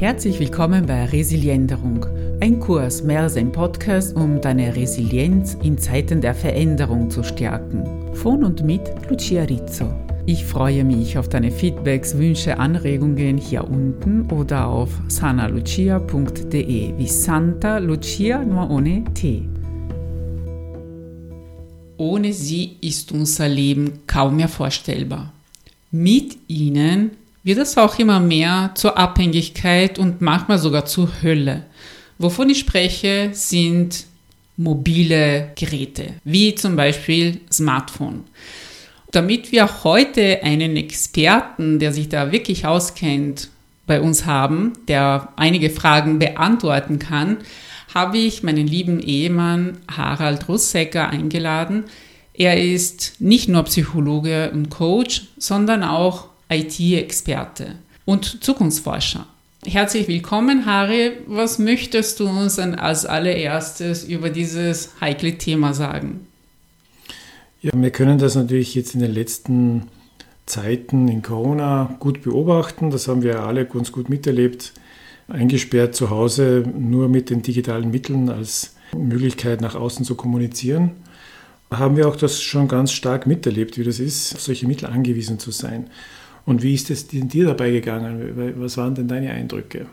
Herzlich willkommen bei Resilienderung, ein Kurs mehr als ein Podcast, um deine Resilienz in Zeiten der Veränderung zu stärken. Von und mit Lucia Rizzo. Ich freue mich auf deine Feedbacks, Wünsche, Anregungen hier unten oder auf sanalucia.de wie Santa Lucia nur ohne T. Ohne sie ist unser Leben kaum mehr vorstellbar. Mit ihnen wird es auch immer mehr zur Abhängigkeit und manchmal sogar zur Hölle. Wovon ich spreche, sind mobile Geräte, wie zum Beispiel Smartphone. Damit wir heute einen Experten, der sich da wirklich auskennt, bei uns haben, der einige Fragen beantworten kann, habe ich meinen lieben Ehemann Harald Russecker eingeladen. Er ist nicht nur Psychologe und Coach, sondern auch IT-Experte und Zukunftsforscher. Herzlich willkommen, Harry. Was möchtest du uns denn als allererstes über dieses heikle Thema sagen? Ja, wir können das natürlich jetzt in den letzten Zeiten in Corona gut beobachten. Das haben wir alle ganz gut miterlebt. Eingesperrt zu Hause nur mit den digitalen Mitteln als Möglichkeit nach außen zu kommunizieren. Haben wir auch das schon ganz stark miterlebt, wie das ist, auf solche Mittel angewiesen zu sein. Und wie ist es dir dabei gegangen? Was waren denn deine Eindrücke?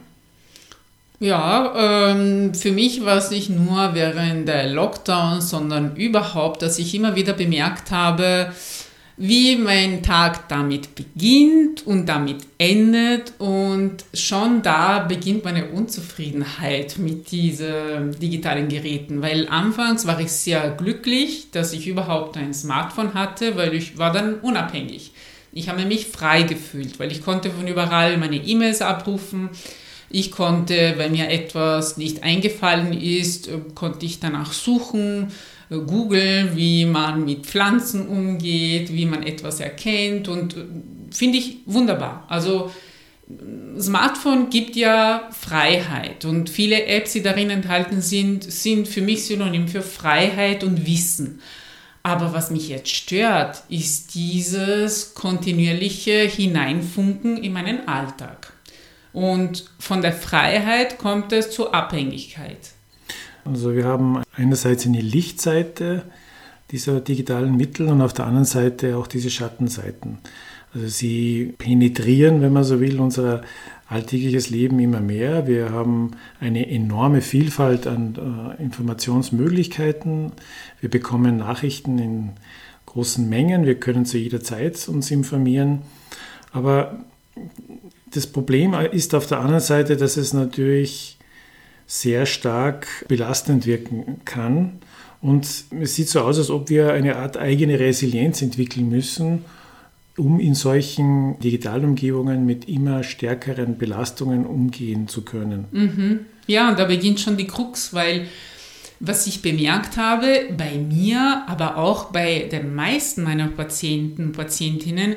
Ja, ähm, für mich war es nicht nur während der Lockdown, sondern überhaupt, dass ich immer wieder bemerkt habe, wie mein Tag damit beginnt und damit endet. Und schon da beginnt meine Unzufriedenheit mit diesen digitalen Geräten. Weil anfangs war ich sehr glücklich, dass ich überhaupt ein Smartphone hatte, weil ich war dann unabhängig. Ich habe mich frei gefühlt, weil ich konnte von überall meine E-Mails abrufen. Ich konnte, wenn mir etwas nicht eingefallen ist, äh, konnte ich danach suchen, äh, googeln, wie man mit Pflanzen umgeht, wie man etwas erkennt und äh, finde ich wunderbar. Also Smartphone gibt ja Freiheit und viele Apps, die darin enthalten sind, sind für mich synonym für Freiheit und Wissen. Aber was mich jetzt stört, ist dieses kontinuierliche Hineinfunken in meinen Alltag. Und von der Freiheit kommt es zur Abhängigkeit. Also wir haben einerseits eine Lichtseite dieser digitalen Mittel und auf der anderen Seite auch diese Schattenseiten. Also sie penetrieren, wenn man so will, unser alltägliches Leben immer mehr. Wir haben eine enorme Vielfalt an äh, Informationsmöglichkeiten. Wir bekommen Nachrichten in großen Mengen. Wir können zu jeder Zeit uns informieren. Aber das Problem ist auf der anderen Seite, dass es natürlich sehr stark belastend wirken kann. Und es sieht so aus, als ob wir eine Art eigene Resilienz entwickeln müssen, um in solchen Digitalumgebungen mit immer stärkeren Belastungen umgehen zu können. Mhm. Ja, da beginnt schon die Krux, weil was ich bemerkt habe, bei mir, aber auch bei den meisten meiner Patienten und Patientinnen,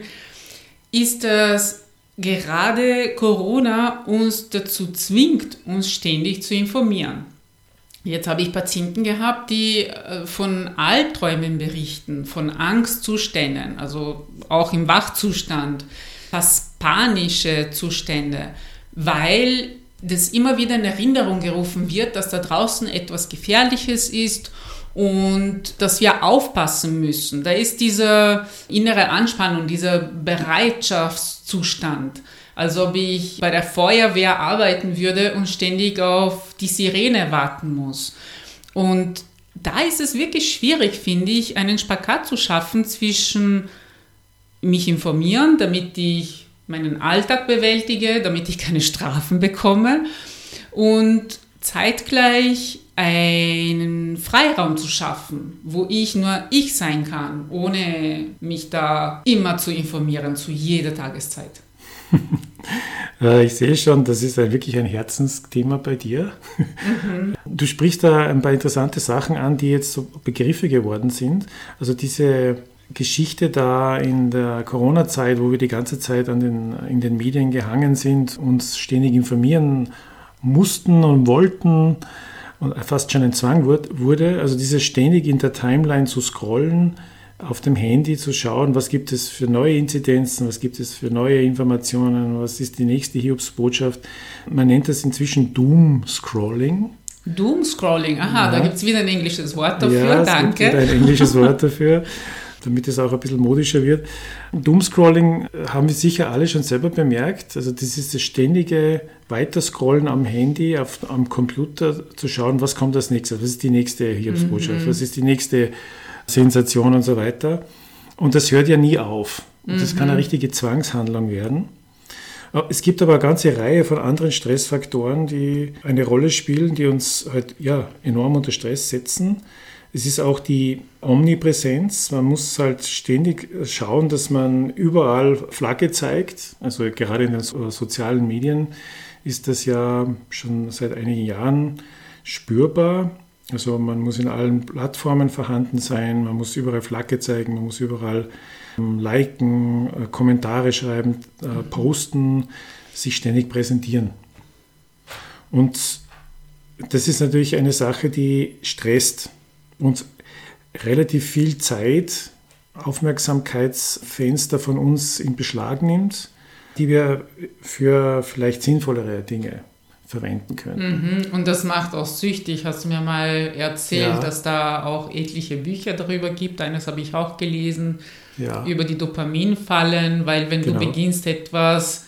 ist, dass gerade Corona uns dazu zwingt, uns ständig zu informieren. Jetzt habe ich Patienten gehabt, die äh, von Albträumen berichten, von Angstzuständen, also auch im Wachzustand, fast panische Zustände, weil das immer wieder in Erinnerung gerufen wird, dass da draußen etwas Gefährliches ist und dass wir aufpassen müssen. Da ist diese innere Anspannung, dieser Bereitschaftszustand als ob ich bei der Feuerwehr arbeiten würde und ständig auf die Sirene warten muss. Und da ist es wirklich schwierig, finde ich, einen Spagat zu schaffen zwischen mich informieren, damit ich meinen Alltag bewältige, damit ich keine Strafen bekomme und zeitgleich einen Freiraum zu schaffen, wo ich nur ich sein kann, ohne mich da immer zu informieren zu jeder Tageszeit. ich sehe schon, das ist wirklich ein Herzensthema bei dir. Mhm. Du sprichst da ein paar interessante Sachen an, die jetzt so Begriffe geworden sind. Also diese Geschichte da in der Corona-Zeit, wo wir die ganze Zeit an den, in den Medien gehangen sind, uns ständig informieren mussten und wollten und fast schon ein Zwang wurde. Also dieses ständig in der Timeline zu scrollen, auf dem Handy zu schauen, was gibt es für neue Inzidenzen, was gibt es für neue Informationen, was ist die nächste Hiobsbotschaft. Man nennt das inzwischen Doom-Scrolling. Doom-Scrolling, aha, ja. da gibt es wieder ein englisches Wort dafür, ja, danke. Es gibt ein englisches Wort dafür, damit es auch ein bisschen modischer wird. Doom-Scrolling haben wir sicher alle schon selber bemerkt. Also das ist das ständige Weiterscrollen am Handy, auf, am Computer zu schauen, was kommt als nächstes, was ist die nächste Hiobsbotschaft, mhm. was ist die nächste Sensation und so weiter. Und das hört ja nie auf. Und das mhm. kann eine mhm. richtige Zwangshandlung werden. Es gibt aber eine ganze Reihe von anderen Stressfaktoren, die eine Rolle spielen, die uns halt ja, enorm unter Stress setzen. Es ist auch die Omnipräsenz. Man muss halt ständig schauen, dass man überall Flagge zeigt. Also gerade in den sozialen Medien ist das ja schon seit einigen Jahren spürbar. Also man muss in allen Plattformen vorhanden sein, man muss überall Flagge zeigen, man muss überall ähm, liken, äh, Kommentare schreiben, äh, posten, sich ständig präsentieren. Und das ist natürlich eine Sache, die stresst und relativ viel Zeit, Aufmerksamkeitsfenster von uns in Beschlag nimmt, die wir für vielleicht sinnvollere Dinge verwenden können. Mhm. Und das macht auch süchtig. Hast du mir mal erzählt, ja. dass da auch etliche Bücher darüber gibt. Eines habe ich auch gelesen ja. über die Dopaminfallen, weil wenn genau. du beginnst etwas,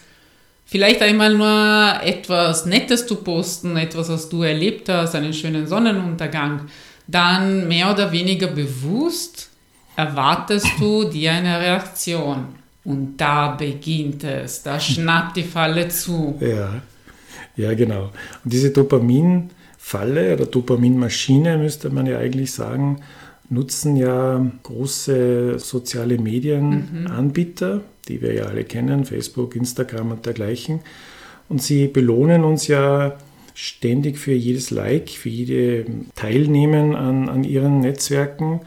vielleicht einmal nur etwas Nettes zu posten, etwas, was du erlebt hast, einen schönen Sonnenuntergang, dann mehr oder weniger bewusst erwartest du dir eine Reaktion. Und da beginnt es, da schnappt die Falle zu. Ja. Ja, genau. Und diese Dopaminfalle oder Dopaminmaschine, müsste man ja eigentlich sagen, nutzen ja große soziale Medienanbieter, mhm. die wir ja alle kennen, Facebook, Instagram und dergleichen. Und sie belohnen uns ja ständig für jedes Like, für jede Teilnehmen an, an ihren Netzwerken.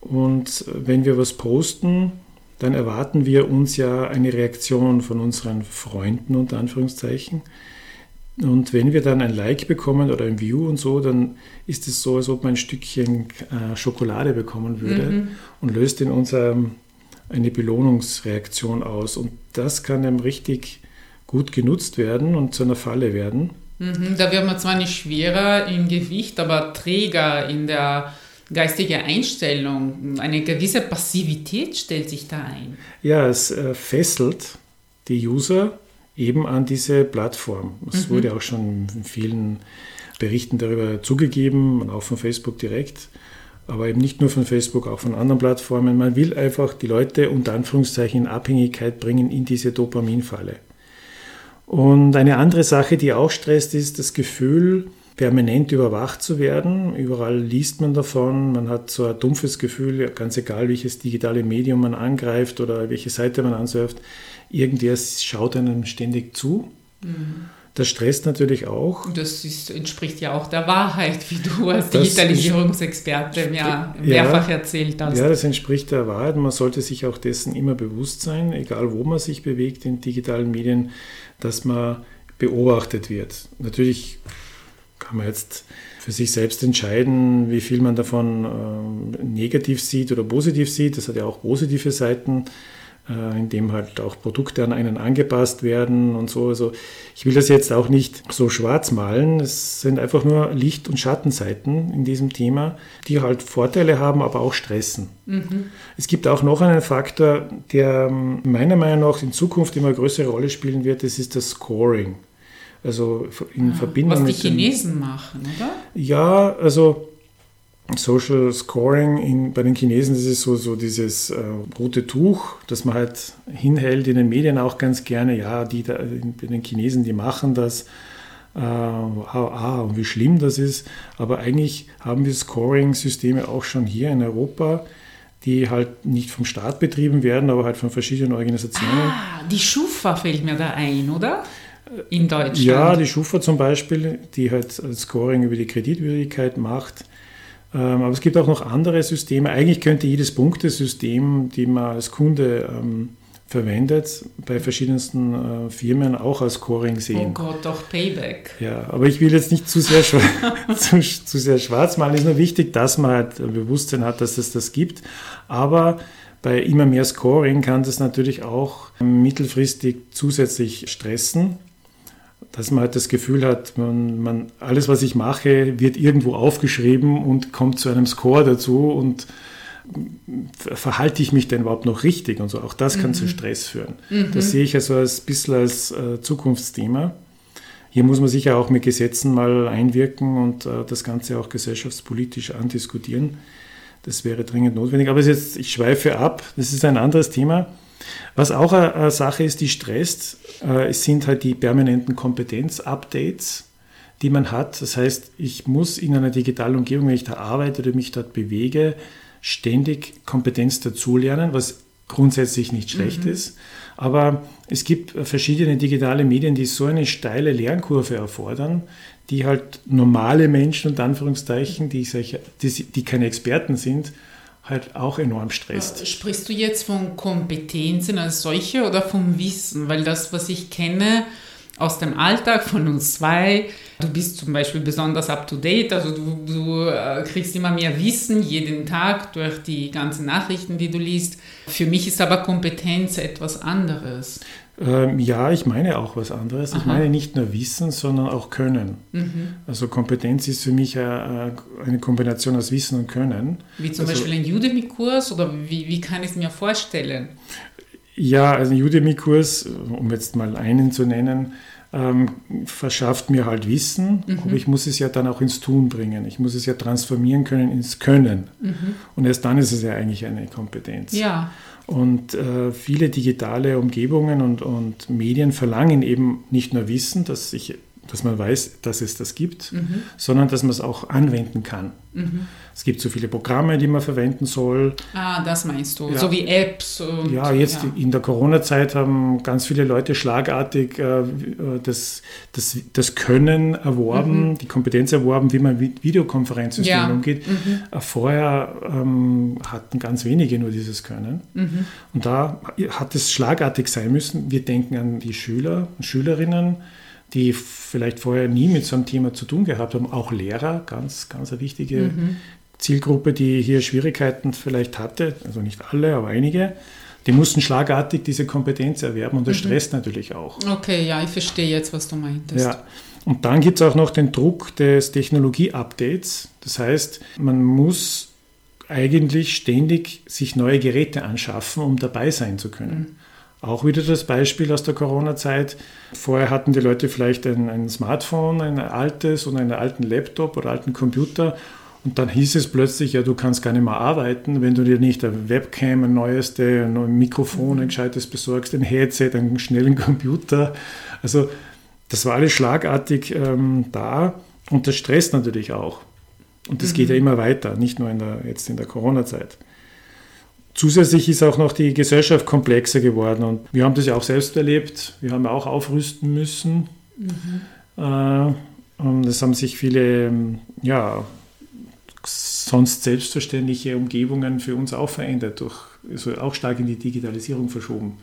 Und wenn wir was posten, dann erwarten wir uns ja eine Reaktion von unseren Freunden unter Anführungszeichen. Und wenn wir dann ein Like bekommen oder ein View und so, dann ist es so, als ob man ein Stückchen äh, Schokolade bekommen würde mhm. und löst in uns ähm, eine Belohnungsreaktion aus. Und das kann dann richtig gut genutzt werden und zu einer Falle werden. Mhm, da wird man zwar nicht schwerer im Gewicht, aber träger in der geistigen Einstellung. Eine gewisse Passivität stellt sich da ein. Ja, es äh, fesselt die User eben an diese Plattform. Es mhm. wurde auch schon in vielen Berichten darüber zugegeben und auch von Facebook direkt, aber eben nicht nur von Facebook, auch von anderen Plattformen. Man will einfach die Leute unter Anführungszeichen in Abhängigkeit bringen in diese Dopaminfalle. Und eine andere Sache, die auch stresst, ist das Gefühl, permanent überwacht zu werden. Überall liest man davon. Man hat so ein dumpfes Gefühl, ganz egal welches digitale Medium man angreift oder welche Seite man ansurft, irgendwer schaut einem ständig zu. Mhm. Das stresst natürlich auch. Das ist, entspricht ja auch der Wahrheit, wie du als Digitalisierungsexperte mir mehrfach ja, erzählt hast. Ja, das entspricht der Wahrheit. Man sollte sich auch dessen immer bewusst sein, egal wo man sich bewegt in digitalen Medien, dass man beobachtet wird. Natürlich kann man jetzt für sich selbst entscheiden, wie viel man davon äh, negativ sieht oder positiv sieht. Das hat ja auch positive Seiten. Äh, in dem halt auch Produkte an einen angepasst werden und so. Also ich will das jetzt auch nicht so schwarz malen. Es sind einfach nur Licht- und Schattenseiten in diesem Thema, die halt Vorteile haben, aber auch stressen. Mhm. Es gibt auch noch einen Faktor, der ähm, meiner Meinung nach in Zukunft immer größere Rolle spielen wird. Das ist das Scoring. Also in ja, Verbindung was die Chinesen den, machen, oder? Ja, also Social Scoring in, bei den Chinesen ist so, so dieses äh, rote Tuch, das man halt hinhält in den Medien auch ganz gerne. Ja, die da, bei den Chinesen, die machen das. Äh, ah, und wie schlimm das ist. Aber eigentlich haben wir Scoring-Systeme auch schon hier in Europa, die halt nicht vom Staat betrieben werden, aber halt von verschiedenen Organisationen. Ah, die Schufa fällt mir da ein, oder? In Deutschland. Ja, die Schufa zum Beispiel, die halt Scoring über die Kreditwürdigkeit macht. Ähm, aber es gibt auch noch andere Systeme. Eigentlich könnte jedes Punktesystem, die man als Kunde ähm, verwendet, bei verschiedensten äh, Firmen auch als Scoring sehen. Oh Gott, doch Payback. Ja, aber ich will jetzt nicht zu sehr, zu, zu sehr schwarz malen. Es ist nur wichtig, dass man halt ein Bewusstsein hat, dass es das gibt. Aber bei immer mehr Scoring kann das natürlich auch mittelfristig zusätzlich stressen, dass man halt das Gefühl hat, man, man, alles, was ich mache, wird irgendwo aufgeschrieben und kommt zu einem Score dazu und verhalte ich mich denn überhaupt noch richtig und so. Auch das kann mhm. zu Stress führen. Mhm. Das sehe ich also als bisschen als äh, Zukunftsthema. Hier muss man sicher auch mit Gesetzen mal einwirken und äh, das Ganze auch gesellschaftspolitisch andiskutieren. Das wäre dringend notwendig. Aber jetzt, ich schweife ab, das ist ein anderes Thema. Was auch eine, Sache ist, die stresst, äh, es sind halt die permanenten Kompetenz-Updates, die man hat. Das heißt, ich muss in einer digitalen Umgebung, wenn ich da arbeite oder mich dort bewege, ständig Kompetenz dazulernen, was grundsätzlich nicht schlecht mhm. ist. Aber es gibt verschiedene digitale Medien, die so eine steile Lernkurve erfordern, die halt normale Menschen und Anführungszeichen, die, die, die keine Experten sind, halt auch enorm stresst. Äh, sprichst du jetzt von Kompetenzen als solche oder vom Wissen? Weil das, was ich kenne aus dem Alltag von uns zwei, du bist zum Beispiel besonders up-to-date, also du, du äh, kriegst immer mehr Wissen jeden Tag durch die ganzen Nachrichten, die du liest. Für mich ist aber Kompetenz etwas anderes. Ähm, ja, ich meine auch was anderes. Aha. Ich meine nicht nur Wissen, sondern auch Können. Mhm. Also Kompetenz ist für mich eine Kombination aus Wissen und Können. Wie zum also, Beispiel ein Udemy-Kurs oder wie, wie kann ich es mir vorstellen? Ja, also ein Udemy-Kurs, um jetzt mal einen zu nennen, ähm, verschafft mir halt Wissen, mhm. aber ich muss es ja dann auch ins Tun bringen. Ich muss es ja transformieren können ins Können. Mhm. Und erst dann ist es ja eigentlich eine Kompetenz. Ja. Und äh, viele digitale Umgebungen und, und Medien verlangen eben nicht nur Wissen, dass, ich, dass man weiß, dass es das gibt, mhm. sondern dass man es auch anwenden kann. Mhm. Es gibt so viele Programme, die man verwenden soll. Ah, das meinst du, ja. so wie Apps. Und, ja, jetzt ja. in der Corona-Zeit haben ganz viele Leute schlagartig äh, das, das, das Können erworben, mhm. die Kompetenz erworben, wie man mit Videokonferenzsystemen ja. umgeht. Mhm. Äh, vorher ähm, hatten ganz wenige nur dieses Können. Mhm. Und da hat es schlagartig sein müssen. Wir denken an die Schüler und Schülerinnen, die vielleicht vorher nie mit so einem Thema zu tun gehabt haben, auch Lehrer, ganz, ganz eine wichtige mhm. Zielgruppe, die hier Schwierigkeiten vielleicht hatte, also nicht alle, aber einige, die mussten schlagartig diese Kompetenz erwerben und das mhm. stresst natürlich auch. Okay, ja, ich verstehe jetzt, was du meintest. Ja. Und dann gibt es auch noch den Druck des Technologie-Updates. Das heißt, man muss eigentlich ständig sich neue Geräte anschaffen, um dabei sein zu können. Mhm. Auch wieder das Beispiel aus der Corona-Zeit. Vorher hatten die Leute vielleicht ein, ein Smartphone, ein altes und einen alten Laptop oder alten Computer und dann hieß es plötzlich, ja, du kannst gar nicht mehr arbeiten, wenn du dir nicht eine Webcam, ein neueste, ein Mikrofon, ein gescheites besorgst, ein Headset, einen schnellen Computer. Also das war alles schlagartig ähm, da und das stresst natürlich auch. Und das mhm. geht ja immer weiter, nicht nur in der, jetzt in der Corona-Zeit. Zusätzlich ist auch noch die Gesellschaft komplexer geworden und wir haben das ja auch selbst erlebt. Wir haben auch aufrüsten müssen. Mhm. Und es haben sich viele ähm, ja, sonst selbstverständliche Umgebungen für uns auch verändert, durch, also auch stark in die Digitalisierung verschoben.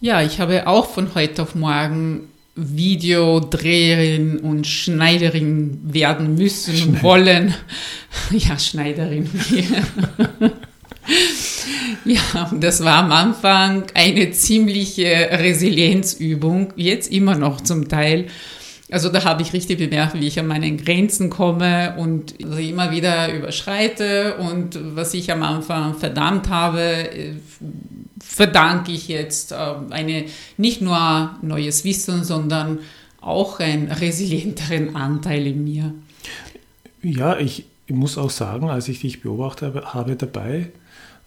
Ja, ich habe auch von heute auf morgen Videodreherin und Schneiderin werden müssen und wollen. Ja, Schneiderin. ja, das war am Anfang eine ziemliche Resilienzübung, jetzt immer noch zum Teil. Also da habe ich richtig bemerkt, wie ich an meine Grenzen komme und sie immer wieder überschreite und was ich am Anfang verdammt habe, äh, verdanke ich jetzt äh, eine nicht nur neues Wissen, sondern auch einen resilienteren Anteil in mir. Ja, ich muss auch sagen, als ich dich beobachtet habe dabei,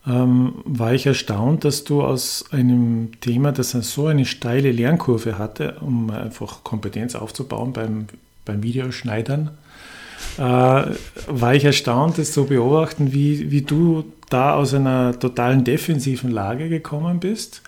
ähm, war ich erstaunt, dass du aus einem Thema, das so eine steile Lernkurve hatte, um einfach Kompetenz aufzubauen beim, beim Videoschneidern, äh, war ich erstaunt, das zu beobachten, wie, wie du da aus einer totalen defensiven Lage gekommen bist,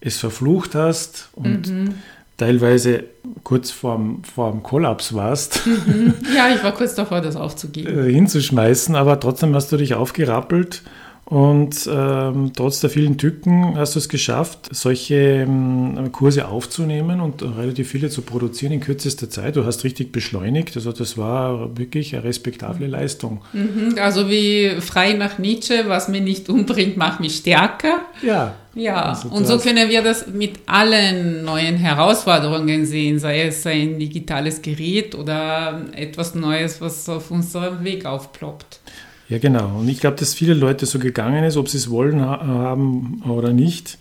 es verflucht hast und mhm. teilweise kurz vorm, vorm Kollaps warst. Mhm. Ja, ich war kurz davor, das aufzugeben. Äh, hinzuschmeißen, aber trotzdem hast du dich aufgerappelt Und ähm, trotz der vielen Tücken hast du es geschafft, solche ähm, Kurse aufzunehmen und relativ viele zu produzieren in kürzester Zeit. Du hast richtig beschleunigt. Also das war wirklich eine respektable Leistung. Mhm, also wie frei nach Nietzsche, was mich nicht umbringt, macht mich stärker. Ja. Ja, also und so können wir das mit allen neuen Herausforderungen sehen, sei es ein digitales Gerät oder etwas Neues, was auf unserem Weg aufploppt. Ja, genau. Und ich glaube, dass viele Leute so gegangen ist, ob sie es wollen haben oder nicht,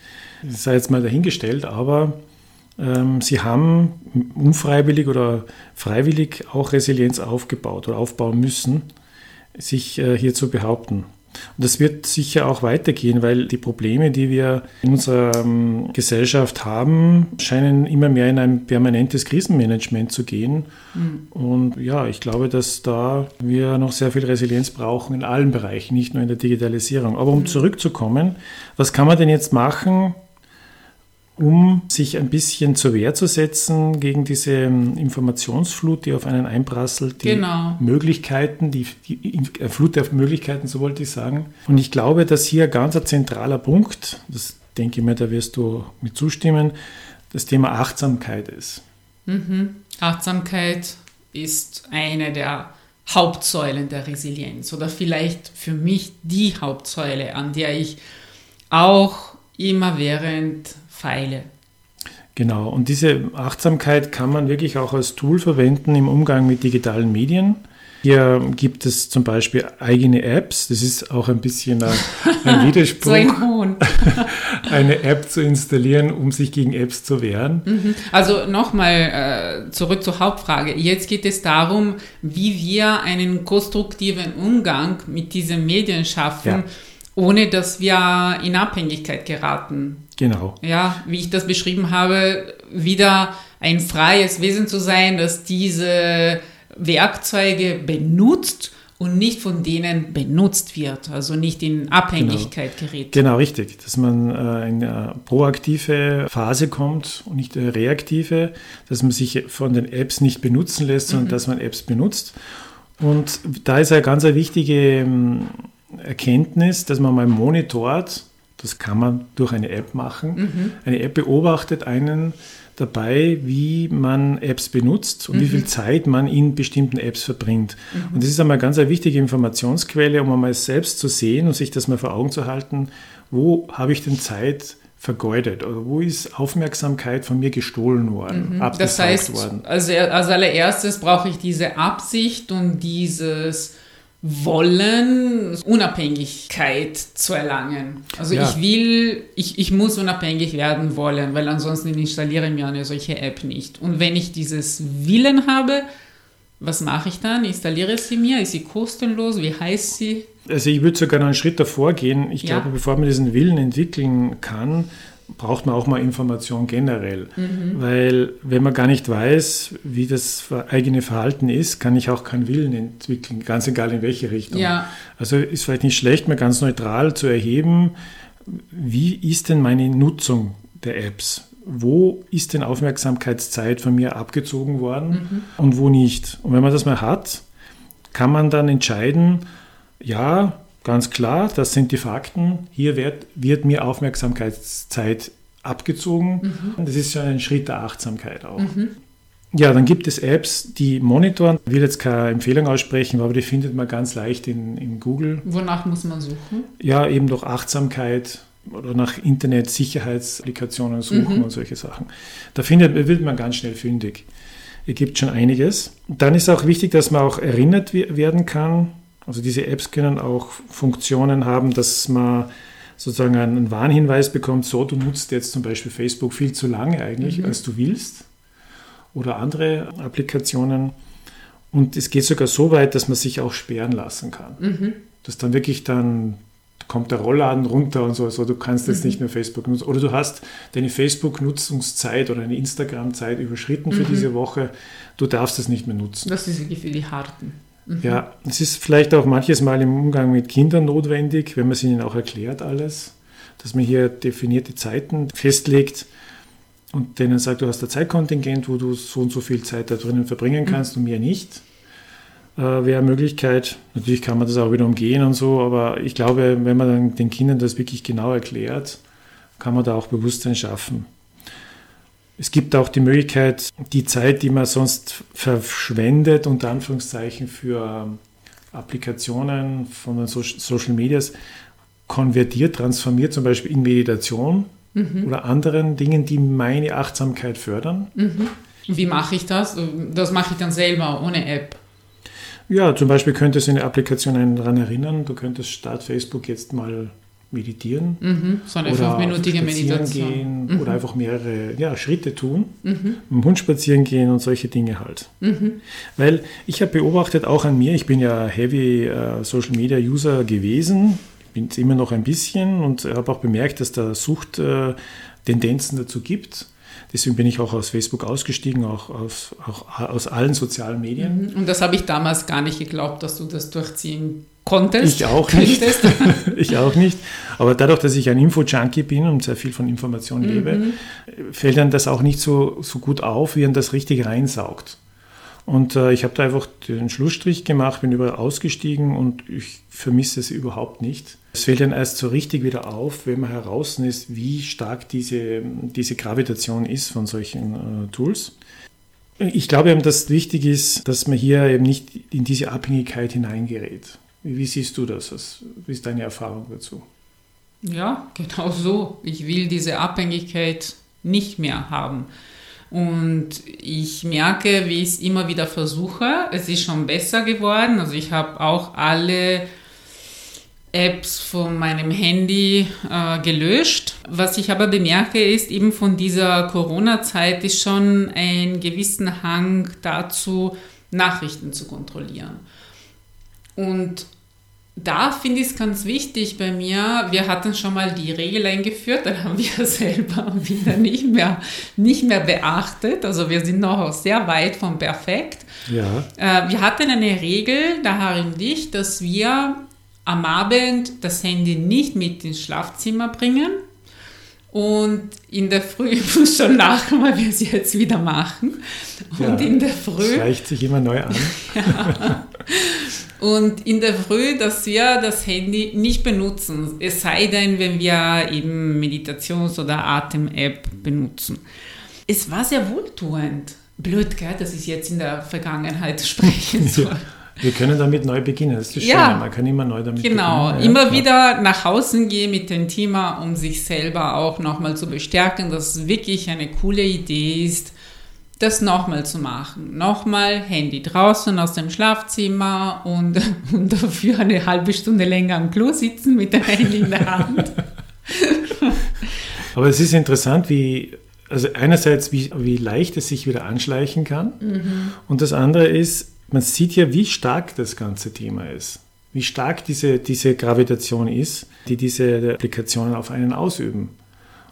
sei jetzt mal dahingestellt, aber ähm, sie haben unfreiwillig oder freiwillig auch Resilienz aufgebaut oder aufbauen müssen, sich äh, hier zu behaupten. Und das wird sicher auch weitergehen, weil die Probleme, die wir in unserer ähm, Gesellschaft haben, scheinen immer mehr in ein permanentes Krisenmanagement zu gehen. Mhm. Und ja, ich glaube, dass da wir noch sehr viel Resilienz brauchen in allen Bereichen, nicht nur in der Digitalisierung. Aber um mhm. zurückzukommen, was kann man denn jetzt machen, um sich ein bisschen zur Wehr zu setzen gegen diese ähm, Informationsflut, die auf einen einprasselt, die genau. Möglichkeiten, die, die, äh, Flut der Möglichkeiten, so wollte ich sagen. Und ich glaube, dass hier ganz ein zentraler Punkt, das denke ich mir, da wirst du mit zustimmen, das Thema Achtsamkeit ist. Mhm. Achtsamkeit ist eine der Hauptsäulen der Resilienz oder vielleicht für mich die Hauptsäule, an der ich auch immerwährend feile. Genau, und diese Achtsamkeit kann man wirklich auch als Tool verwenden im Umgang mit digitalen Medien. Hier gibt es zum Beispiel eigene Apps. Das ist auch ein bisschen ein, ein Widerspruch. so ein eine App zu installieren, um sich gegen Apps zu wehren. Mhm. Also nochmal äh, zurück zur Hauptfrage. Jetzt geht es darum, wie wir einen konstruktiven Umgang mit diesen Medien schaffen. Ja ohne dass wir in Abhängigkeit geraten. Genau. Ja, wie ich das beschrieben habe, wieder ein freies Wesen zu sein, das diese Werkzeuge benutzt und nicht von denen benutzt wird, also nicht in Abhängigkeit genau. gerät. Genau, richtig, dass man äh, in eine proaktive Phase kommt und nicht eine reaktive, dass man sich von den Apps nicht benutzen lässt, sondern mhm. dass man Apps benutzt. Und da ist eine ganz wichtige ähm, Erkenntnis, dass man mal monitort, das kann man durch eine App machen. Mhm. Eine App beobachtet einen dabei, wie man Apps benutzt und mhm. wie viel Zeit man in bestimmten Apps verbringt. Mhm. Und das ist einmal ganz eine wichtige Informationsquelle, um einmal selbst zu sehen und sich das mal vor Augen zu halten, wo habe ich denn Zeit vergeudet oder wo ist Aufmerksamkeit von mir gestohlen worden, mhm. Das heißt, worden. Also als allererstes brauche ich diese Absicht und dieses wollen, Unabhängigkeit zu erlangen. Also ja. ich will, ich, ich muss unabhängig werden wollen, weil ansonsten installiere ich mir eine solche App nicht. Und wenn ich dieses Willen habe, was mache ich dann? Installiere sie mir? Ist sie kostenlos? Wie heißt sie? Also ich würde sogar noch einen Schritt davor gehen. Ich ja. glaube, bevor man diesen Willen entwickeln kann, braucht man auch mal Information generell. Mhm. Weil wenn man gar nicht weiß, wie das eigene Verhalten ist, kann ich auch keinen Willen entwickeln, ganz egal in welche Richtung. Ja. Also ist vielleicht nicht schlecht, mal ganz neutral zu erheben, wie ist denn meine Nutzung der Apps? Wo ist denn Aufmerksamkeitszeit von mir abgezogen worden mhm. und wo nicht? Und wenn man das mal hat, kann man dann entscheiden, ja, Ganz klar, das sind die Fakten. Hier wird, wird mir Aufmerksamkeitszeit abgezogen. Mhm. Das ist schon ein Schritt der Achtsamkeit auch. Mhm. Ja, dann gibt es Apps, die monitoren. Ich will jetzt keine Empfehlung aussprechen, aber die findet man ganz leicht in, in Google. Wonach muss man suchen? Ja, eben durch Achtsamkeit oder nach Internet-Sicherheitsapplikationen suchen mhm. und solche Sachen. Da findet, wird man ganz schnell fündig. Es gibt schon einiges. Dann ist auch wichtig, dass man auch erinnert werden kann also diese Apps können auch Funktionen haben, dass man sozusagen einen Warnhinweis bekommt, so du nutzt jetzt zum Beispiel Facebook viel zu lange eigentlich, mhm. als du willst oder andere Applikationen. Und es geht sogar so weit, dass man sich auch sperren lassen kann. Mhm. Dass dann wirklich dann kommt der Rollladen runter und so, also du kannst jetzt mhm. nicht mehr Facebook nutzen. Oder du hast deine Facebook-Nutzungszeit oder eine Instagram-Zeit überschritten für mhm. diese Woche, du darfst es nicht mehr nutzen. Das ist wirklich für die Harten. Mhm. Ja, es ist vielleicht auch manches Mal im Umgang mit Kindern notwendig, wenn man es ihnen auch erklärt alles, dass man hier definierte Zeiten festlegt und denen sagt, du hast ein Zeitkontingent, wo du so und so viel Zeit da drinnen verbringen mhm. kannst mhm. und mehr nicht. äh, wäre eine Möglichkeit. Natürlich kann man das auch wieder umgehen und so, aber ich glaube, wenn man dann den Kindern das wirklich genau erklärt, kann man da auch Bewusstsein schaffen. Es gibt auch die Möglichkeit, die Zeit, die man sonst verschwendet, unter Anführungszeichen für Applikationen von den Social Medias, konvertiert, transformiert, zum Beispiel in Meditation mhm. oder anderen Dingen, die meine Achtsamkeit fördern. Mhm. Wie mache ich das? Das mache ich dann selber ohne App. Ja, zum Beispiel könntest du in der Applikation daran erinnern, du könntest statt Facebook jetzt mal meditieren. Mhm, so eine fünfminütige Meditation. Gehen mhm. Oder einfach mehrere ja, Schritte tun, mhm. mit dem Hund spazieren gehen und solche Dinge halt. Mhm. Weil ich habe beobachtet, auch an mir, ich bin ja Heavy uh, Social Media User gewesen, bin es immer noch ein bisschen und habe auch bemerkt, dass da Suchttendenzen uh, dazu gibt. Deswegen bin ich auch aus Facebook ausgestiegen, auch aus, auch aus allen sozialen Medien. Mhm. Und das habe ich damals gar nicht geglaubt, dass du das durchziehen konntest. Ich auch nicht. ich auch nicht. Aber dadurch, dass ich ein Info-Junkie bin und sehr viel von Informationen lebe, mhm. fällt dann das auch nicht so, so gut auf, wie man das richtig reinsaugt. Und äh, ich habe da einfach den Schlussstrich gemacht, bin überall ausgestiegen und ich vermisse es überhaupt nicht. Es fällt dann erst so richtig wieder auf, wenn man heraus ist, wie stark diese, diese Gravitation ist von solchen äh, Tools. Ich glaube eben, dass wichtig ist, dass man hier eben nicht in diese Abhängigkeit hineingerät. Wie siehst du das? Wie ist deine Erfahrung dazu? Ja, genau so. Ich will diese Abhängigkeit nicht mehr haben. Und ich merke, wie ich es immer wieder versuche. Es ist schon besser geworden. Also ich habe auch alle Apps von meinem Handy äh, gelöscht. Was ich aber bemerke, ist eben von dieser Corona-Zeit ist schon ein gewissen Hang dazu, Nachrichten zu kontrollieren. Und da finde ich es ganz wichtig bei mir, wir hatten schon mal die Regel eingeführt, dann haben wir selber wieder nicht mehr, nicht mehr beachtet. Also wir sind noch sehr weit von perfekt. Ja. Äh, wir hatten eine Regel, da Harim dich, dass wir am Abend das Handy nicht mit ins Schlafzimmer bringen. Und in der Früh, ich muss schon lachen, weil wir es jetzt wieder machen. Und ja, in der Früh. Das reicht sich immer neu an. ja. Und in der Früh, dass wir das Handy nicht benutzen, es sei denn, wenn wir eben Meditations- oder Atem-App benutzen. Es war sehr wohltuend. Blöd, gell, dass ich jetzt in der Vergangenheit sprechen soll. Ja. Wir können damit neu beginnen. Das ist ja, schön. Man kann immer neu damit genau. beginnen. Genau. Ja, immer wieder nach außen gehen mit dem Thema, um sich selber auch nochmal zu bestärken, dass es wirklich eine coole Idee ist, das nochmal zu machen. Nochmal Handy draußen aus dem Schlafzimmer und, und dafür eine halbe Stunde länger am Klo sitzen mit dem Handy in der Hand. Aber es ist interessant, wie, also einerseits, wie, wie leicht es sich wieder anschleichen kann mhm. und das andere ist, man sieht ja, wie stark das ganze Thema ist. Wie stark diese, diese Gravitation ist, die diese Applikationen auf einen ausüben.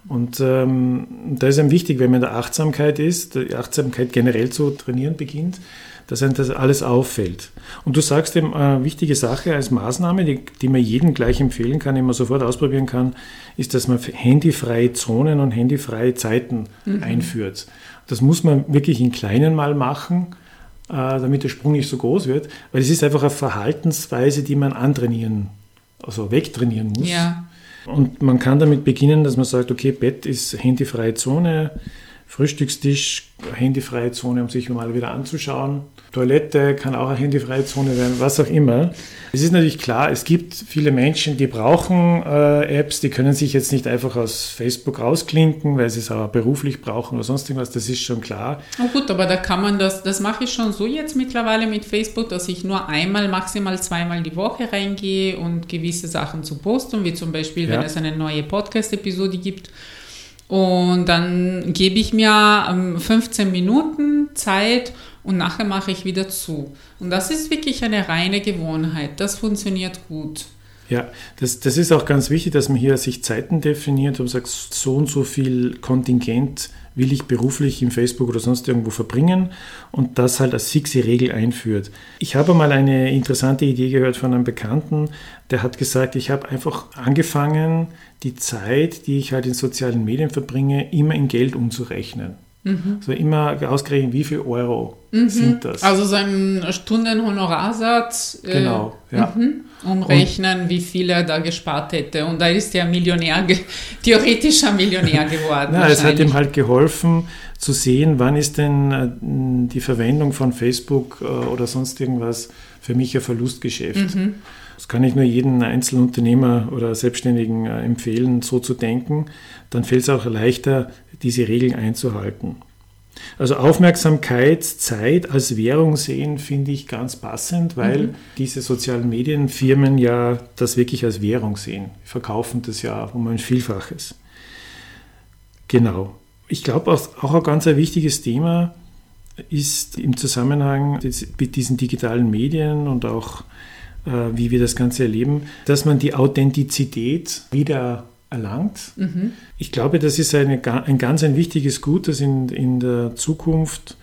Und ähm, da ist einem wichtig, wenn man in der Achtsamkeit ist, die Achtsamkeit generell zu trainieren beginnt, dass einem das alles auffällt. Und du sagst eben eine äh, wichtige Sache als Maßnahme, die, die man jedem gleich empfehlen kann, die man sofort ausprobieren kann, ist, dass man handyfreie Zonen und handyfreie Zeiten mhm. einführt. Das muss man wirklich in kleinen mal machen, damit der Sprung nicht so groß wird, weil es ist einfach eine Verhaltensweise, die man antrainieren, also wegtrainieren muss. Ja. Und man kann damit beginnen, dass man sagt, okay, Bett ist handyfreie Zone, Frühstückstisch, handyfreie Zone, um sich mal wieder anzuschauen. Toilette kann auch eine handyfreie Zone werden, was auch immer. Es ist natürlich klar, es gibt viele Menschen, die brauchen äh, Apps, die können sich jetzt nicht einfach aus Facebook rausklinken, weil sie es aber beruflich brauchen oder sonst irgendwas, das ist schon klar. Oh gut, aber da kann man das, das mache ich schon so jetzt mittlerweile mit Facebook, dass ich nur einmal, maximal zweimal die Woche reingehe und gewisse Sachen zu posten, wie zum Beispiel, wenn ja. es eine neue Podcast-Episode gibt und dann gebe ich mir 15 ähm, Minuten Zeit und nachher mache ich wieder zu. Und das ist wirklich eine reine Gewohnheit. Das funktioniert gut. Ja, das, das ist auch ganz wichtig, dass man hier sich Zeiten definiert und sagt, so und so viel Kontingent will ich beruflich im Facebook oder sonst irgendwo verbringen und das halt als fixe Regel einführt. Ich habe mal eine interessante Idee gehört von einem Bekannten, der hat gesagt, ich habe einfach angefangen, die Zeit, die ich halt in sozialen Medien verbringe, immer in Geld umzurechnen. Mhm. Also immer ausgerechnet, wie viel Euro mhm. sind das. Also so ein Stundenhonorarsatz. Äh, genau, ja. Mhm. Umrechnen, und, wie viel er da gespart hätte. Und da ist er Millionär, theoretischer Millionär geworden. Na, es hat ihm halt geholfen zu sehen, wann ist denn äh, die Verwendung von Facebook äh, oder sonst irgendwas für mich ein Verlustgeschäft. Mhm. Das kann ich nur jedem Einzelunternehmer oder Selbstständigen äh, empfehlen, so zu denken. Dann fällt es auch leichter, diese Regeln einzuhalten. Also Aufmerksamkeit, Zeit als Währung sehen, finde ich ganz passend, weil mhm. diese sozialen Medienfirmen ja das wirklich als Währung sehen. Die verkaufen das ja um ein Vielfaches. Genau. Ich glaube auch, auch ein ganz ein wichtiges Thema ist im Zusammenhang mit diesen digitalen Medien und auch wie wir das Ganze erleben, dass man die Authentizität wieder erlangt. Mhm. Ich glaube, das ist eine, ein ganz ein wichtiges Gut, das in, in der Zukunft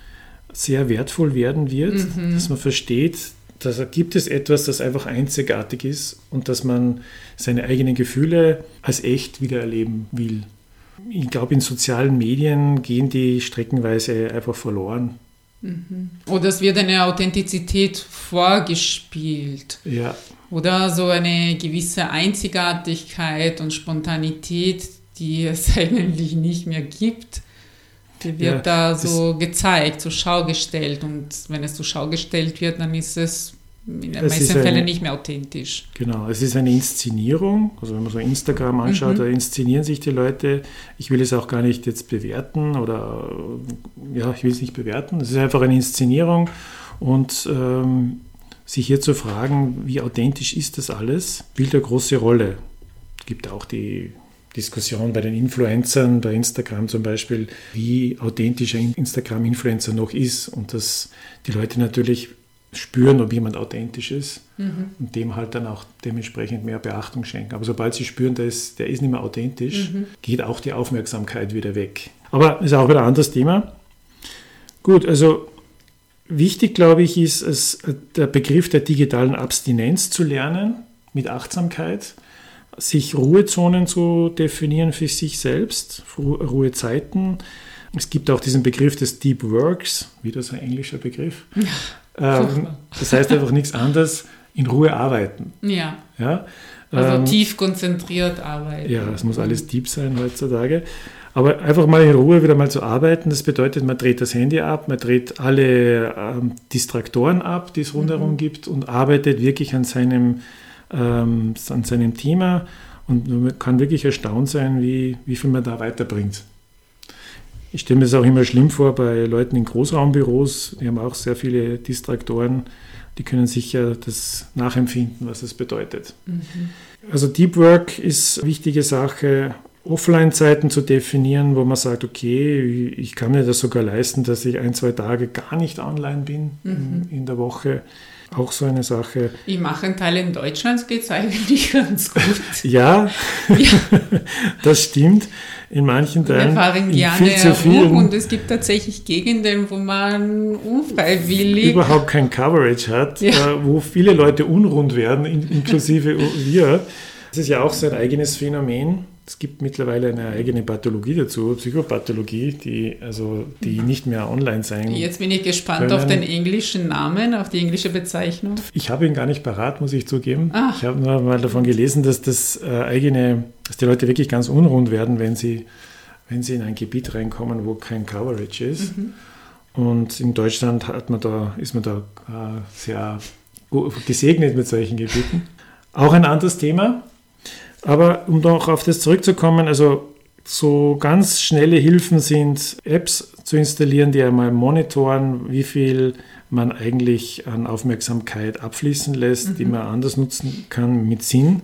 sehr wertvoll werden wird, mhm. dass man versteht, dass da gibt es etwas, das einfach einzigartig ist und dass man seine eigenen Gefühle als echt wieder erleben will. Ich glaube, in sozialen Medien gehen die streckenweise einfach verloren. Mhm. Oder es wird eine Authentizität vorgespielt. Ja. Oder so eine gewisse Einzigartigkeit und Spontanität, die es eigentlich nicht mehr gibt. Die wird ja, da so gezeigt, zur Schau gestellt. Und wenn es zur Schau gestellt wird, dann ist es in den meisten Fällen nicht mehr authentisch. Genau, es ist eine Inszenierung. Also wenn man so Instagram anschaut, mhm. da inszenieren sich die Leute. Ich will es auch gar nicht jetzt bewerten oder ja, ich will es nicht bewerten. Es ist einfach eine Inszenierung und ähm, sich hier zu fragen, wie authentisch ist das alles, spielt eine große Rolle. Es gibt auch die Diskussion bei den Influencern, bei Instagram zum Beispiel, wie authentisch ein Instagram-Influencer noch ist und dass die Leute natürlich spüren, ob jemand authentisch ist mhm. und dem halt dann auch dementsprechend mehr Beachtung schenken. Aber sobald sie spüren, der ist, der ist nicht mehr authentisch, mhm. geht auch die Aufmerksamkeit wieder weg. Aber ist auch wieder ein anderes Thema. Gut, also wichtig, glaube ich, ist es, der Begriff der digitalen Abstinenz zu lernen mit Achtsamkeit, sich Ruhezonen zu definieren für sich selbst, Ruhezeiten. Es gibt auch diesen Begriff des Deep Works, wieder so ein englischer Begriff. Ähm, das heißt einfach nichts anderes, in Ruhe arbeiten. Ja. ja? Also ähm, tief konzentriert arbeiten. Ja, es muss alles deep sein heutzutage. Aber einfach mal in Ruhe wieder mal zu arbeiten, das bedeutet, man dreht das Handy ab, man dreht alle ähm, Distraktoren ab, die es rundherum mhm. gibt und arbeitet wirklich an seinem, ähm, an seinem Thema und man kann wirklich erstaunt sein, wie, wie viel man da weiterbringt. Ich stelle mir das auch immer schlimm vor bei Leuten in Großraumbüros, die haben auch sehr viele Distraktoren, die können sicher das nachempfinden, was es bedeutet. Mhm. Also Deep Work ist eine wichtige Sache, Offline-Zeiten zu definieren, wo man sagt, okay, ich kann mir das sogar leisten, dass ich ein, zwei Tage gar nicht online bin mhm. in, in der Woche auch so eine Sache. In manchen Teilen Deutschlands geht es eigentlich ganz gut. ja, ja, das stimmt. In manchen Teilen. Wir fahren gerne rum und es gibt tatsächlich Gegenden, wo man unfreiwillig überhaupt kein Coverage hat, ja. Äh, wo viele Leute unrund werden, inklusive wir. Das ist ja auch so ein eigenes Phänomen. Es gibt mittlerweile eine eigene Pathologie dazu, Psychopathologie, die, also, die nicht mehr online sein Jetzt bin ich gespannt können. auf den englischen Namen, auf die englische Bezeichnung. Ich habe ihn gar nicht parat, muss ich zugeben. Ach. Ich habe nur mal davon gelesen, dass das äh, eigene, dass die Leute wirklich ganz unrund werden, wenn sie, wenn sie in ein Gebiet reinkommen, wo kein Coverage ist. Mhm. Und in Deutschland hat man da, ist man da äh, sehr gesegnet mit solchen Gebieten. Auch ein anderes Thema, aber um noch auf das zurückzukommen, also so ganz schnelle Hilfen sind Apps zu installieren, die einmal monitoren, wie viel man eigentlich an Aufmerksamkeit abfließen lässt, mhm. die man anders nutzen kann mit Sinn.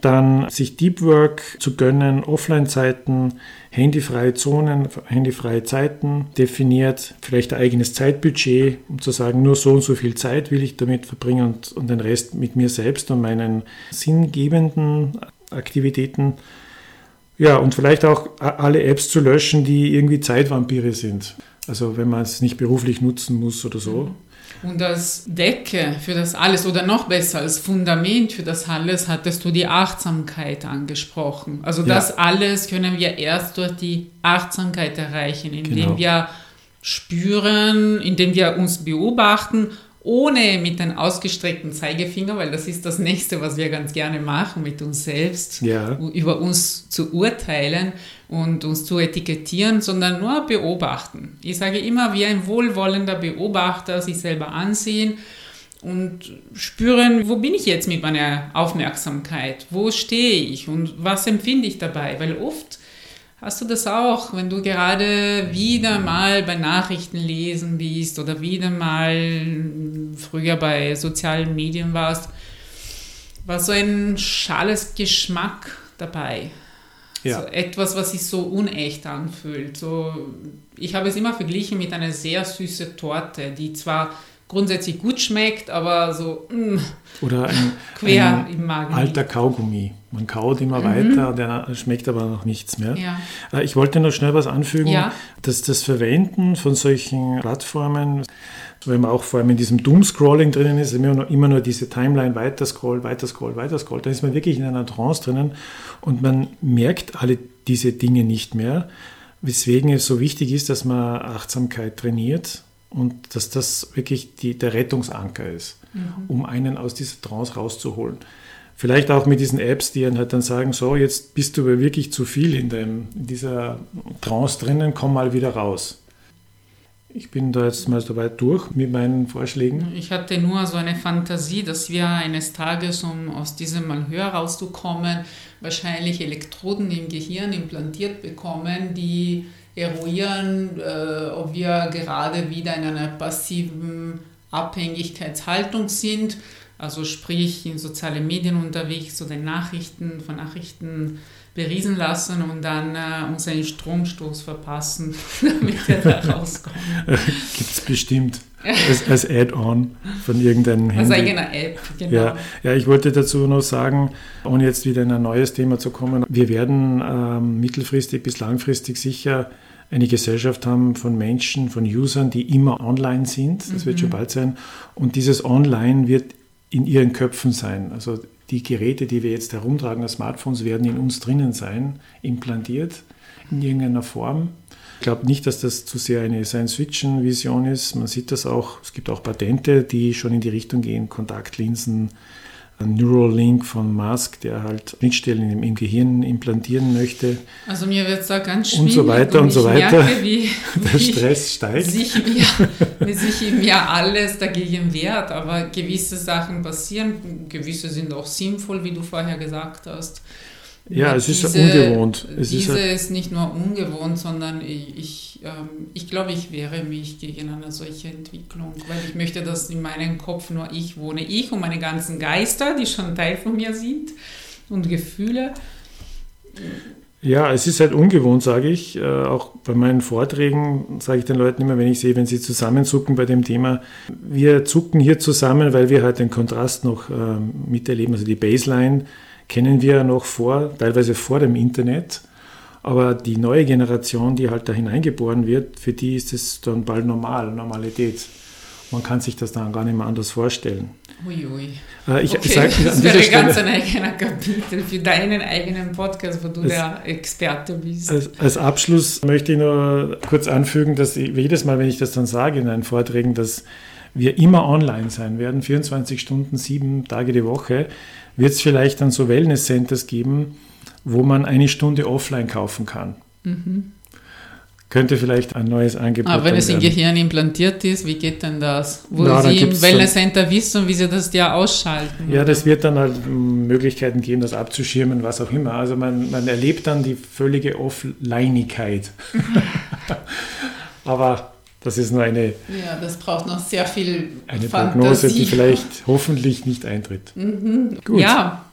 Dann sich Deep Work zu gönnen, Offline-Zeiten, handyfreie Zonen, handyfreie Zeiten definiert, vielleicht ein eigenes Zeitbudget, um zu sagen, nur so und so viel Zeit will ich damit verbringen und, und den Rest mit mir selbst und meinen sinngebenden Aktivitäten. Ja, und vielleicht auch alle Apps zu löschen, die irgendwie Zeitvampire sind. Also wenn man es nicht beruflich nutzen muss oder so. Und als Decke für das alles oder noch besser als Fundament für das alles hattest du die Achtsamkeit angesprochen. Also ja. das alles können wir erst durch die Achtsamkeit erreichen, indem genau. wir spüren, indem wir uns beobachten ohne mit einem ausgestreckten Zeigefinger, weil das ist das nächste, was wir ganz gerne machen, mit uns selbst, ja. über uns zu urteilen und uns zu etikettieren, sondern nur beobachten. Ich sage immer, wie ein wohlwollender Beobachter sich selber ansehen und spüren, wo bin ich jetzt mit meiner Aufmerksamkeit, wo stehe ich und was empfinde ich dabei, weil oft Hast du das auch, wenn du gerade wieder mal bei Nachrichten lesen bist oder wieder mal früher bei sozialen Medien warst, war so ein schales Geschmack dabei? Ja. So etwas, was sich so unecht anfühlt. So, ich habe es immer verglichen mit einer sehr süßen Torte, die zwar grundsätzlich gut schmeckt, aber so mm, oder ein, quer ein im Magen. Alter Kaugummi. Man kaut immer mhm. weiter, der schmeckt aber noch nichts mehr. Ja. Äh, ich wollte noch schnell was anfügen, ja. dass das Verwenden von solchen Plattformen, wenn man auch vor allem in diesem Doom-Scrolling drinnen ist, immer nur, immer nur diese Timeline weiter scrollt, weiter scrollt, weiter scrollt, dann ist man wirklich in einer Trance drinnen und man merkt alle diese Dinge nicht mehr, weswegen es so wichtig ist, dass man Achtsamkeit trainiert und dass das wirklich die, der Rettungsanker ist, mhm. um einen aus dieser Trance rauszuholen. Vielleicht auch mit diesen Apps, die halt dann sagen, so, jetzt bist du aber wirklich zu viel in, dem, in dieser Trance drinnen, komm mal wieder raus. Ich bin da jetzt mal so weit durch mit meinen Vorschlägen. Ich hatte nur so eine Fantasie, dass wir eines Tages, um aus diesem Malheur rauszukommen, wahrscheinlich Elektroden im Gehirn implantiert bekommen, die eruieren, äh, ob wir gerade wieder in einer passiven Abhängigkeitshaltung sind, also sprich in sozialen Medien unterwegs oder Nachrichten, von Nachrichten beriesen lassen und dann äh, uns einen Stromstoß verpassen, damit wir da rauskommen. Gibt es bestimmt. Als, als Add-on von irgendeinem Handy. Als eigener App, genau. Ja, ja, ich wollte dazu noch sagen, ohne jetzt wieder in ein neues Thema zu kommen, wir werden ähm, mittelfristig bis langfristig sicher eine Gesellschaft haben von Menschen, von Usern, die immer online sind. Das mhm. wird schon bald sein. Und dieses Online wird in ihren Köpfen sein. Also die Geräte, die wir jetzt herumtragen, die Smartphones, werden in uns drinnen sein, implantiert in irgendeiner Form. Ich glaube nicht, dass das zu sehr eine Science-Fiction-Vision ist. Man sieht das auch, es gibt auch Patente, die schon in die Richtung gehen, Kontaktlinsen, Neuralink von Musk, der halt Schnittstellen im, im, Gehirn implantieren möchte. Also mir wird es da ganz schwierig. Und so weiter und, und so weiter. Merke, wie, der Stress steigt. Sich mir, wie sich mir alles dagegen wehrt, aber gewisse Sachen passieren, gewisse sind auch sinnvoll, wie du vorher gesagt hast. Ja, es ist diese, ungewohnt. Es diese ist, ist, nicht nur ungewohnt, sondern ich, ich, ähm, ich glaube, ich wehre mich gegen eine solche Entwicklung, weil ich möchte, dass in meinem Kopf nur ich wohne. Ich und meine ganzen Geister, die schon Teil von mir sind und Gefühle. Ja, es ist halt ungewohnt, sage ich. Äh, auch bei meinen Vorträgen sage ich den Leuten immer, wenn ich sehe, wenn sie zusammenzucken bei dem Thema. Wir zucken hier zusammen, weil wir halt den Kontrast noch äh, miterleben, also die Baseline kennen wir noch vor, teilweise vor dem Internet. Aber die neue Generation, die halt da hineingeboren wird, für die ist es dann bald normal, Normalität. Man kann sich das dann gar nicht mehr anders vorstellen. Uiui. Äh, ich, okay. sag, das wäre Stelle, ganz ein eigener Kapitel für deinen eigenen Podcast, wo du als, der Experte bist. Als, als, Abschluss möchte ich nur kurz anfügen, dass ich, jedes Mal, wenn ich das dann sage in meinen Vorträgen, dass wir immer online sein werden, 24 Stunden, sieben Tage die Woche, wird es vielleicht dann so Wellness-Centers geben, wo man eine Stunde offline kaufen kann. Mhm. Könnte vielleicht ein neues Angebot Aber wenn es im Gehirn implantiert ist, wie geht denn das? Wo ja, Sie im Wellness-Center wissen, wie Sie das ja ausschalten? Ja, oder? das wird dann halt Möglichkeiten geben, das abzuschirmen, was auch immer. Also man, man erlebt dann die völlige Offlinigkeit. Aber das ist nur eine. Ja, das braucht noch sehr viel eine Fantasie. Prognose, die vielleicht hoffentlich nicht eintritt. Mhm. Gut. Ja,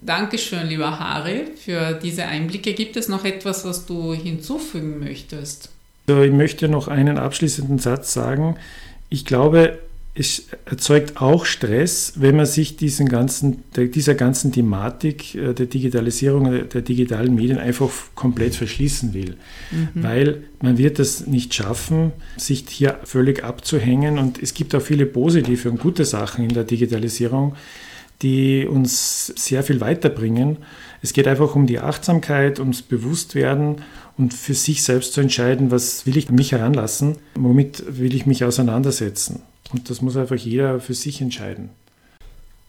danke schön, lieber Harry, für diese Einblicke. Gibt es noch etwas, was du hinzufügen möchtest? Also ich möchte noch einen abschließenden Satz sagen. Ich glaube, es erzeugt auch Stress, wenn man sich diesen ganzen, dieser ganzen Thematik äh, der Digitalisierung, der digitalen Medien einfach komplett verschließen will. Mhm. Weil man wird das nicht schaffen, sich hier völlig abzuhängen. Und es gibt auch viele positive und gute Sachen in der Digitalisierung, die uns sehr viel weiterbringen. Es geht einfach um die Achtsamkeit, ums Bewusstwerden und für sich selbst zu entscheiden, was will ich mich heranlassen, womit will ich mich auseinandersetzen. Und das muss einfach jeder für sich entscheiden.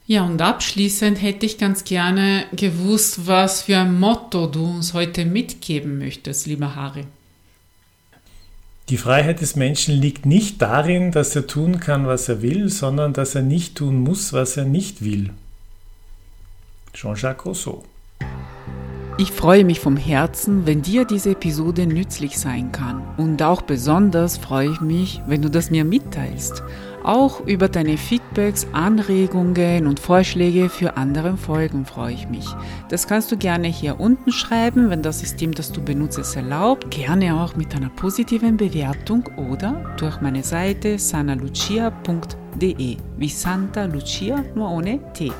Ja, und abschließend hätte ich ganz gerne gewusst, was für ein Motto du uns heute mitgeben möchtest, lieber Harry. Die Freiheit des Menschen liegt nicht darin, dass er tun kann, was er will, sondern dass er nicht tun muss, was er nicht will. Jean-Jacques Rousseau. Ich freue mich vom Herzen, wenn dir diese Episode nützlich sein kann. Und auch besonders freue ich mich, wenn du das mir mitteilst. Auch über deine Feedbacks, Anregungen und Vorschläge für andere Folgen freue ich mich. Das kannst du gerne hier unten schreiben, wenn das System, das du benutzt, es erlaubt. Gerne auch mit einer positiven Bewertung oder durch meine Seite sanalucia.de wie Santa Lucia nur ohne T.